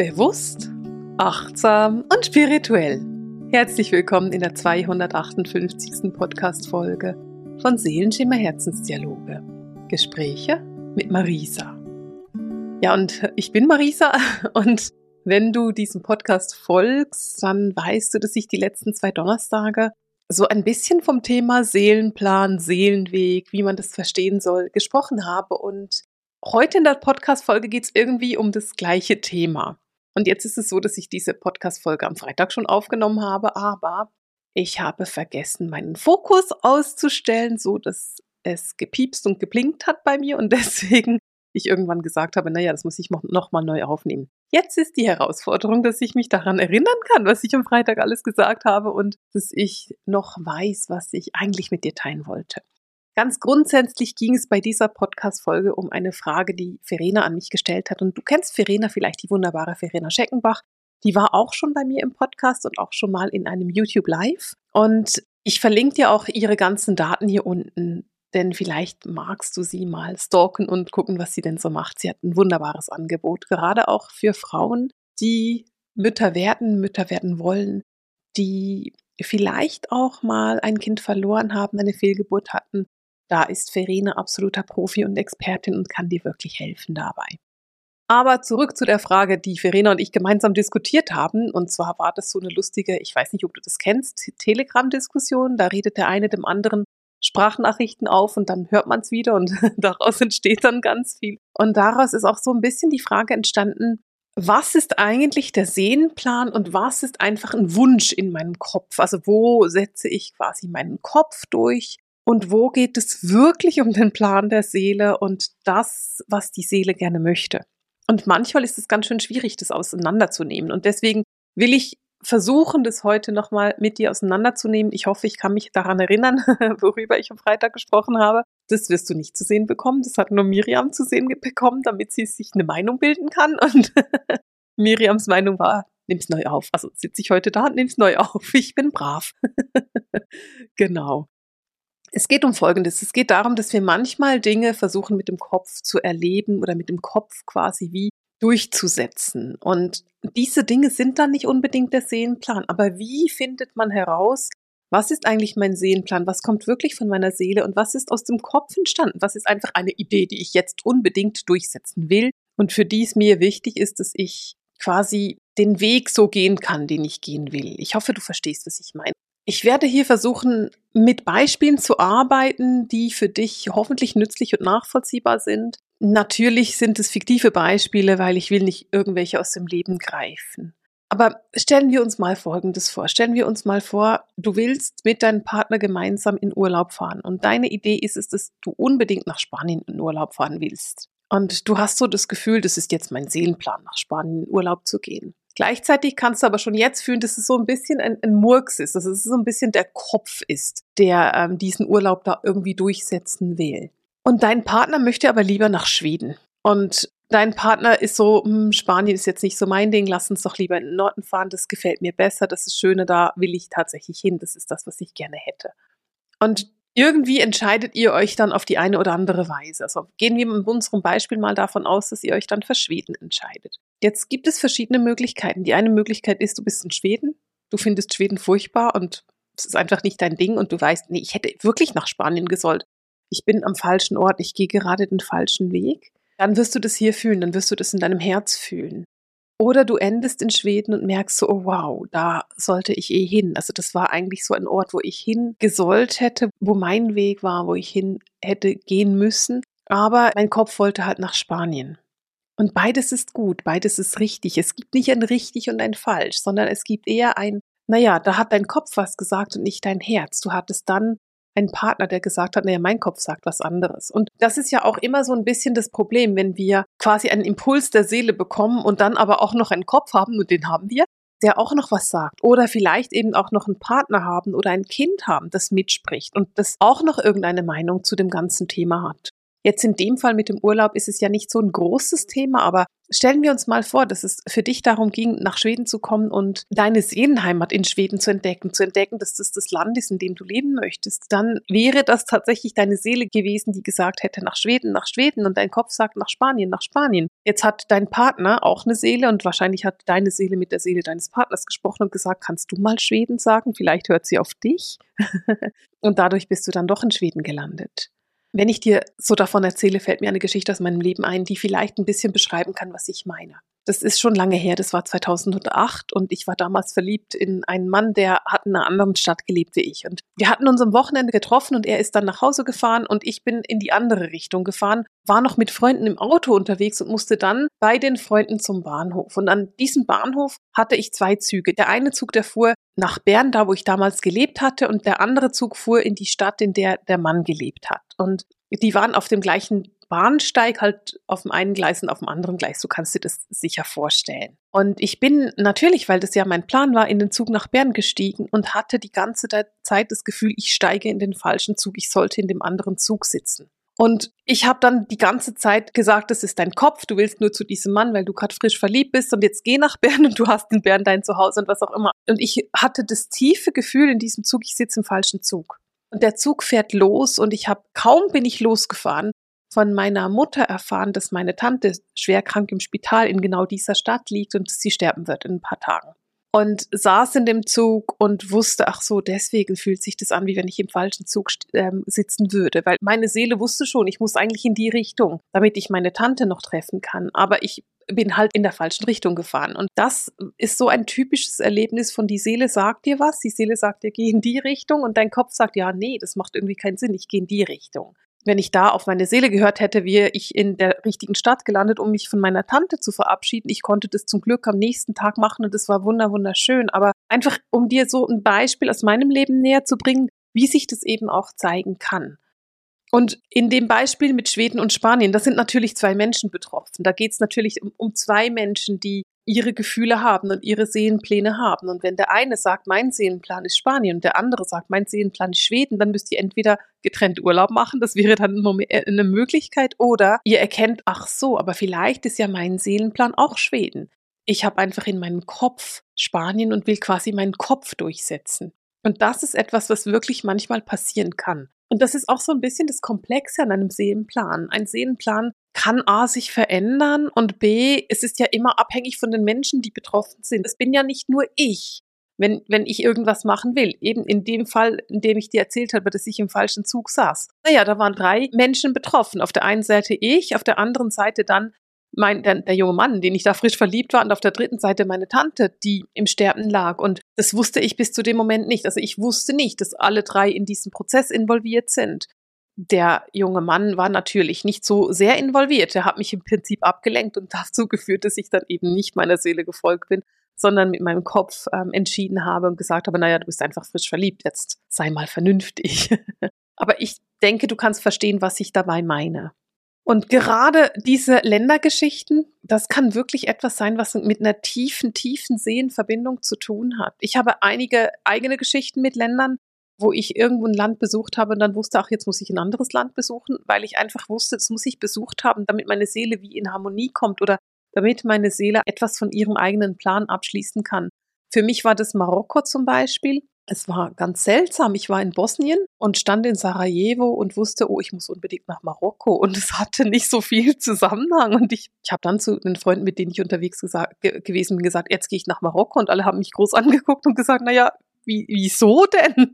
Bewusst, achtsam und spirituell. Herzlich willkommen in der 258. Podcast-Folge von Seelenschimmer Herzensdialoge. Gespräche mit Marisa. Ja, und ich bin Marisa und wenn du diesem Podcast folgst, dann weißt du, dass ich die letzten zwei Donnerstage so ein bisschen vom Thema Seelenplan, Seelenweg, wie man das verstehen soll, gesprochen habe. Und heute in der Podcast-Folge geht es irgendwie um das gleiche Thema. Und jetzt ist es so, dass ich diese Podcast-Folge am Freitag schon aufgenommen habe, aber ich habe vergessen, meinen Fokus auszustellen, so dass es gepiepst und geblinkt hat bei mir und deswegen ich irgendwann gesagt habe, naja, das muss ich noch mal neu aufnehmen. Jetzt ist die Herausforderung, dass ich mich daran erinnern kann, was ich am Freitag alles gesagt habe und dass ich noch weiß, was ich eigentlich mit dir teilen wollte. Ganz grundsätzlich ging es bei dieser Podcast-Folge um eine Frage, die Verena an mich gestellt hat. Und du kennst Verena vielleicht, die wunderbare Verena Scheckenbach. Die war auch schon bei mir im Podcast und auch schon mal in einem YouTube Live. Und ich verlinke dir auch ihre ganzen Daten hier unten, denn vielleicht magst du sie mal stalken und gucken, was sie denn so macht. Sie hat ein wunderbares Angebot, gerade auch für Frauen, die Mütter werden, Mütter werden wollen, die vielleicht auch mal ein Kind verloren haben, eine Fehlgeburt hatten da ist Verena absoluter Profi und Expertin und kann dir wirklich helfen dabei. Aber zurück zu der Frage, die Verena und ich gemeinsam diskutiert haben. Und zwar war das so eine lustige, ich weiß nicht, ob du das kennst, Telegram-Diskussion. Da redet der eine dem anderen Sprachnachrichten auf und dann hört man es wieder und daraus entsteht dann ganz viel. Und daraus ist auch so ein bisschen die Frage entstanden, was ist eigentlich der Seelenplan und was ist einfach ein Wunsch in meinem Kopf? Also wo setze ich quasi meinen Kopf durch und wo geht es wirklich um den Plan der Seele und das, was die Seele gerne möchte. Und manchmal ist es ganz schön schwierig, das auseinanderzunehmen. Und deswegen will ich versuchen, das heute nochmal mit dir auseinanderzunehmen. Ich hoffe, ich kann mich daran erinnern, worüber ich am Freitag gesprochen habe. Das wirst du nicht zu sehen bekommen. Das hat nur Miriam zu sehen bekommen, damit sie sich eine Meinung bilden kann. Und Miriams Meinung war, nimm's neu auf. Also sitze ich heute da und nimm's neu auf. Ich bin brav. genau. Es geht um Folgendes. Es geht darum, dass wir manchmal Dinge versuchen mit dem Kopf zu erleben oder mit dem Kopf quasi wie durchzusetzen. Und diese Dinge sind dann nicht unbedingt der Seelenplan. Aber wie findet man heraus, was ist eigentlich mein Seelenplan? Was kommt wirklich von meiner Seele und was ist aus dem Kopf entstanden? Was ist einfach eine Idee, die ich jetzt unbedingt durchsetzen will und für die es mir wichtig ist, dass ich quasi den Weg so gehen kann, den ich gehen will. Ich hoffe, du verstehst, was ich meine. Ich werde hier versuchen, mit Beispielen zu arbeiten, die für dich hoffentlich nützlich und nachvollziehbar sind. Natürlich sind es fiktive Beispiele, weil ich will nicht irgendwelche aus dem Leben greifen. Aber stellen wir uns mal Folgendes vor. Stellen wir uns mal vor, du willst mit deinem Partner gemeinsam in Urlaub fahren und deine Idee ist es, dass du unbedingt nach Spanien in Urlaub fahren willst. Und du hast so das Gefühl, das ist jetzt mein Seelenplan, nach Spanien in Urlaub zu gehen. Gleichzeitig kannst du aber schon jetzt fühlen, dass es so ein bisschen ein, ein Murks ist, dass es so ein bisschen der Kopf ist, der ähm, diesen Urlaub da irgendwie durchsetzen will. Und dein Partner möchte aber lieber nach Schweden. Und dein Partner ist so, hm, Spanien ist jetzt nicht so mein Ding, lass uns doch lieber in den Norden fahren, das gefällt mir besser, das ist schöner, da will ich tatsächlich hin, das ist das, was ich gerne hätte. Und irgendwie entscheidet ihr euch dann auf die eine oder andere Weise. Also gehen wir mit unserem Beispiel mal davon aus, dass ihr euch dann für Schweden entscheidet. Jetzt gibt es verschiedene Möglichkeiten. Die eine Möglichkeit ist, du bist in Schweden, du findest Schweden furchtbar und es ist einfach nicht dein Ding und du weißt, nee, ich hätte wirklich nach Spanien gesollt. Ich bin am falschen Ort, ich gehe gerade den falschen Weg. Dann wirst du das hier fühlen, dann wirst du das in deinem Herz fühlen. Oder du endest in Schweden und merkst so, oh wow, da sollte ich eh hin. Also das war eigentlich so ein Ort, wo ich hingesollt hätte, wo mein Weg war, wo ich hin hätte gehen müssen. Aber mein Kopf wollte halt nach Spanien. Und beides ist gut, beides ist richtig. Es gibt nicht ein richtig und ein falsch, sondern es gibt eher ein, naja, da hat dein Kopf was gesagt und nicht dein Herz. Du hattest dann einen Partner, der gesagt hat, naja, mein Kopf sagt was anderes. Und das ist ja auch immer so ein bisschen das Problem, wenn wir quasi einen Impuls der Seele bekommen und dann aber auch noch einen Kopf haben, und den haben wir, der auch noch was sagt. Oder vielleicht eben auch noch einen Partner haben oder ein Kind haben, das mitspricht und das auch noch irgendeine Meinung zu dem ganzen Thema hat. Jetzt in dem Fall mit dem Urlaub ist es ja nicht so ein großes Thema, aber stellen wir uns mal vor, dass es für dich darum ging, nach Schweden zu kommen und deine Seelenheimat in Schweden zu entdecken, zu entdecken, dass das das Land ist, in dem du leben möchtest. Dann wäre das tatsächlich deine Seele gewesen, die gesagt hätte, nach Schweden, nach Schweden und dein Kopf sagt nach Spanien, nach Spanien. Jetzt hat dein Partner auch eine Seele und wahrscheinlich hat deine Seele mit der Seele deines Partners gesprochen und gesagt, kannst du mal Schweden sagen? Vielleicht hört sie auf dich. und dadurch bist du dann doch in Schweden gelandet. Wenn ich dir so davon erzähle, fällt mir eine Geschichte aus meinem Leben ein, die vielleicht ein bisschen beschreiben kann, was ich meine. Das ist schon lange her, das war 2008 und ich war damals verliebt in einen Mann, der hat in einer anderen Stadt gelebt wie ich. Und wir hatten uns am Wochenende getroffen und er ist dann nach Hause gefahren und ich bin in die andere Richtung gefahren, war noch mit Freunden im Auto unterwegs und musste dann bei den Freunden zum Bahnhof. Und an diesem Bahnhof hatte ich zwei Züge. Der eine Zug, der fuhr nach Bern, da wo ich damals gelebt hatte, und der andere Zug fuhr in die Stadt, in der der Mann gelebt hat. Und die waren auf dem gleichen Bahnsteig halt auf dem einen Gleis und auf dem anderen Gleis. So kannst du das sicher vorstellen. Und ich bin natürlich, weil das ja mein Plan war, in den Zug nach Bern gestiegen und hatte die ganze Zeit das Gefühl, ich steige in den falschen Zug, ich sollte in dem anderen Zug sitzen. Und ich habe dann die ganze Zeit gesagt, das ist dein Kopf, du willst nur zu diesem Mann, weil du gerade frisch verliebt bist und jetzt geh nach Bern und du hast in Bern dein Zuhause und was auch immer. Und ich hatte das tiefe Gefühl in diesem Zug, ich sitze im falschen Zug. Und der Zug fährt los und ich habe kaum bin ich losgefahren, von meiner Mutter erfahren, dass meine Tante schwer krank im Spital in genau dieser Stadt liegt und sie sterben wird in ein paar Tagen. Und saß in dem Zug und wusste, ach so, deswegen fühlt sich das an, wie wenn ich im falschen Zug ähm, sitzen würde. Weil meine Seele wusste schon, ich muss eigentlich in die Richtung, damit ich meine Tante noch treffen kann. Aber ich bin halt in der falschen Richtung gefahren. Und das ist so ein typisches Erlebnis von die Seele sagt dir was, die Seele sagt dir, geh in die Richtung und dein Kopf sagt, ja, nee, das macht irgendwie keinen Sinn, ich gehe in die Richtung wenn ich da auf meine Seele gehört hätte, wäre ich in der richtigen Stadt gelandet, um mich von meiner Tante zu verabschieden. Ich konnte das zum Glück am nächsten Tag machen und es war wunder wunderschön. Aber einfach, um dir so ein Beispiel aus meinem Leben näher zu bringen, wie sich das eben auch zeigen kann. Und in dem Beispiel mit Schweden und Spanien, das sind natürlich zwei Menschen betroffen. Da geht es natürlich um, um zwei Menschen, die ihre Gefühle haben und ihre Seelenpläne haben. Und wenn der eine sagt, mein Seelenplan ist Spanien und der andere sagt, mein Seelenplan ist Schweden, dann müsst ihr entweder getrennt Urlaub machen, das wäre dann äh, eine Möglichkeit, oder ihr erkennt, ach so, aber vielleicht ist ja mein Seelenplan auch Schweden. Ich habe einfach in meinem Kopf Spanien und will quasi meinen Kopf durchsetzen. Und das ist etwas, was wirklich manchmal passieren kann. Und das ist auch so ein bisschen das Komplexe an einem Seelenplan. Ein Seelenplan kann A sich verändern und B, es ist ja immer abhängig von den Menschen, die betroffen sind. Es bin ja nicht nur ich, wenn, wenn ich irgendwas machen will. Eben in dem Fall, in dem ich dir erzählt habe, dass ich im falschen Zug saß. Naja, da waren drei Menschen betroffen. Auf der einen Seite ich, auf der anderen Seite dann mein, der, der junge Mann, den ich da frisch verliebt war, und auf der dritten Seite meine Tante, die im Sterben lag. Und das wusste ich bis zu dem Moment nicht. Also ich wusste nicht, dass alle drei in diesem Prozess involviert sind. Der junge Mann war natürlich nicht so sehr involviert. Er hat mich im Prinzip abgelenkt und dazu geführt, dass ich dann eben nicht meiner Seele gefolgt bin, sondern mit meinem Kopf ähm, entschieden habe und gesagt habe, naja, du bist einfach frisch verliebt, jetzt sei mal vernünftig. Aber ich denke, du kannst verstehen, was ich dabei meine. Und gerade diese Ländergeschichten, das kann wirklich etwas sein, was mit einer tiefen, tiefen Seelenverbindung zu tun hat. Ich habe einige eigene Geschichten mit Ländern, wo ich irgendwo ein Land besucht habe und dann wusste, ach, jetzt muss ich ein anderes Land besuchen, weil ich einfach wusste, das muss ich besucht haben, damit meine Seele wie in Harmonie kommt oder damit meine Seele etwas von ihrem eigenen Plan abschließen kann. Für mich war das Marokko zum Beispiel. Es war ganz seltsam. Ich war in Bosnien und stand in Sarajevo und wusste, oh, ich muss unbedingt nach Marokko. Und es hatte nicht so viel Zusammenhang. Und ich, ich habe dann zu den Freunden, mit denen ich unterwegs gesagt, ge gewesen bin, gesagt, jetzt gehe ich nach Marokko. Und alle haben mich groß angeguckt und gesagt, naja, wie, wieso denn?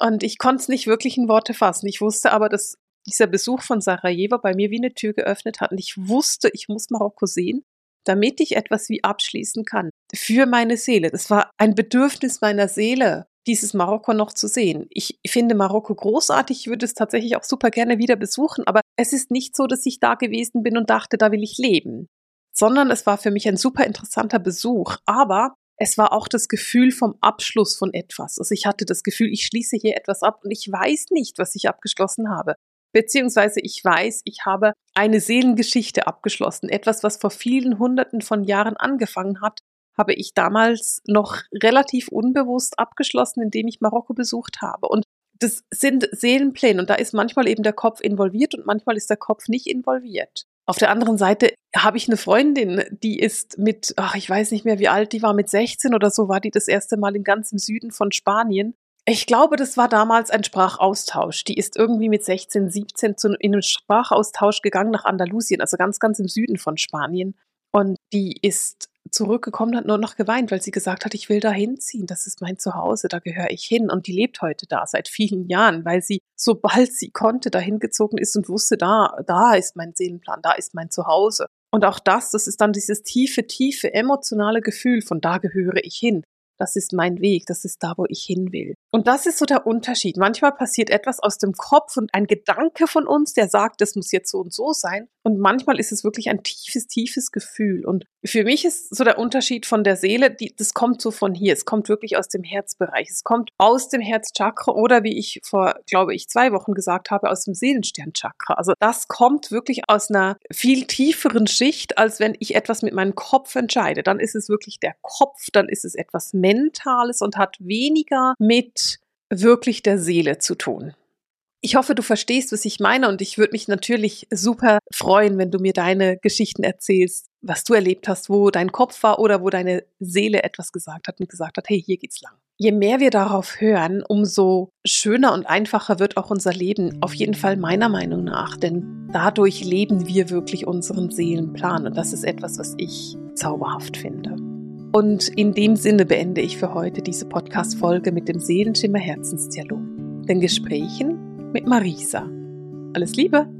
Und ich konnte es nicht wirklich in Worte fassen. Ich wusste aber, dass dieser Besuch von Sarajevo bei mir wie eine Tür geöffnet hat. Und ich wusste, ich muss Marokko sehen, damit ich etwas wie abschließen kann. Für meine Seele. Das war ein Bedürfnis meiner Seele dieses Marokko noch zu sehen. Ich finde Marokko großartig, ich würde es tatsächlich auch super gerne wieder besuchen, aber es ist nicht so, dass ich da gewesen bin und dachte, da will ich leben, sondern es war für mich ein super interessanter Besuch, aber es war auch das Gefühl vom Abschluss von etwas. Also ich hatte das Gefühl, ich schließe hier etwas ab und ich weiß nicht, was ich abgeschlossen habe. Beziehungsweise ich weiß, ich habe eine Seelengeschichte abgeschlossen. Etwas, was vor vielen Hunderten von Jahren angefangen hat habe ich damals noch relativ unbewusst abgeschlossen, indem ich Marokko besucht habe. Und das sind Seelenpläne und da ist manchmal eben der Kopf involviert und manchmal ist der Kopf nicht involviert. Auf der anderen Seite habe ich eine Freundin, die ist mit, ach, ich weiß nicht mehr, wie alt die war, mit 16 oder so war die das erste Mal im ganzen Süden von Spanien. Ich glaube, das war damals ein Sprachaustausch. Die ist irgendwie mit 16, 17 zu, in einem Sprachaustausch gegangen nach Andalusien, also ganz, ganz im Süden von Spanien. Und die ist zurückgekommen, hat nur noch geweint, weil sie gesagt hat, ich will da hinziehen, das ist mein Zuhause, da gehöre ich hin. Und die lebt heute da seit vielen Jahren, weil sie, sobald sie konnte, dahin gezogen ist und wusste, da, da ist mein Seelenplan, da ist mein Zuhause. Und auch das, das ist dann dieses tiefe, tiefe emotionale Gefühl von da gehöre ich hin das ist mein Weg, das ist da, wo ich hin will. Und das ist so der Unterschied. Manchmal passiert etwas aus dem Kopf und ein Gedanke von uns, der sagt, das muss jetzt so und so sein. Und manchmal ist es wirklich ein tiefes, tiefes Gefühl. Und für mich ist so der Unterschied von der Seele, die, das kommt so von hier. Es kommt wirklich aus dem Herzbereich. Es kommt aus dem Herzchakra oder wie ich vor, glaube ich, zwei Wochen gesagt habe, aus dem Seelensternchakra. Also das kommt wirklich aus einer viel tieferen Schicht, als wenn ich etwas mit meinem Kopf entscheide. Dann ist es wirklich der Kopf, dann ist es etwas Mentales und hat weniger mit wirklich der Seele zu tun. Ich hoffe, du verstehst, was ich meine und ich würde mich natürlich super freuen, wenn du mir deine Geschichten erzählst, was du erlebt hast, wo dein Kopf war oder wo deine Seele etwas gesagt hat und gesagt hat, hey, hier geht's lang. Je mehr wir darauf hören, umso schöner und einfacher wird auch unser Leben, auf jeden Fall meiner Meinung nach, denn dadurch leben wir wirklich unseren Seelenplan und das ist etwas, was ich zauberhaft finde. Und in dem Sinne beende ich für heute diese Podcast-Folge mit dem Seelenschimmer Herzensdialog, den Gesprächen mit Marisa. Alles Liebe!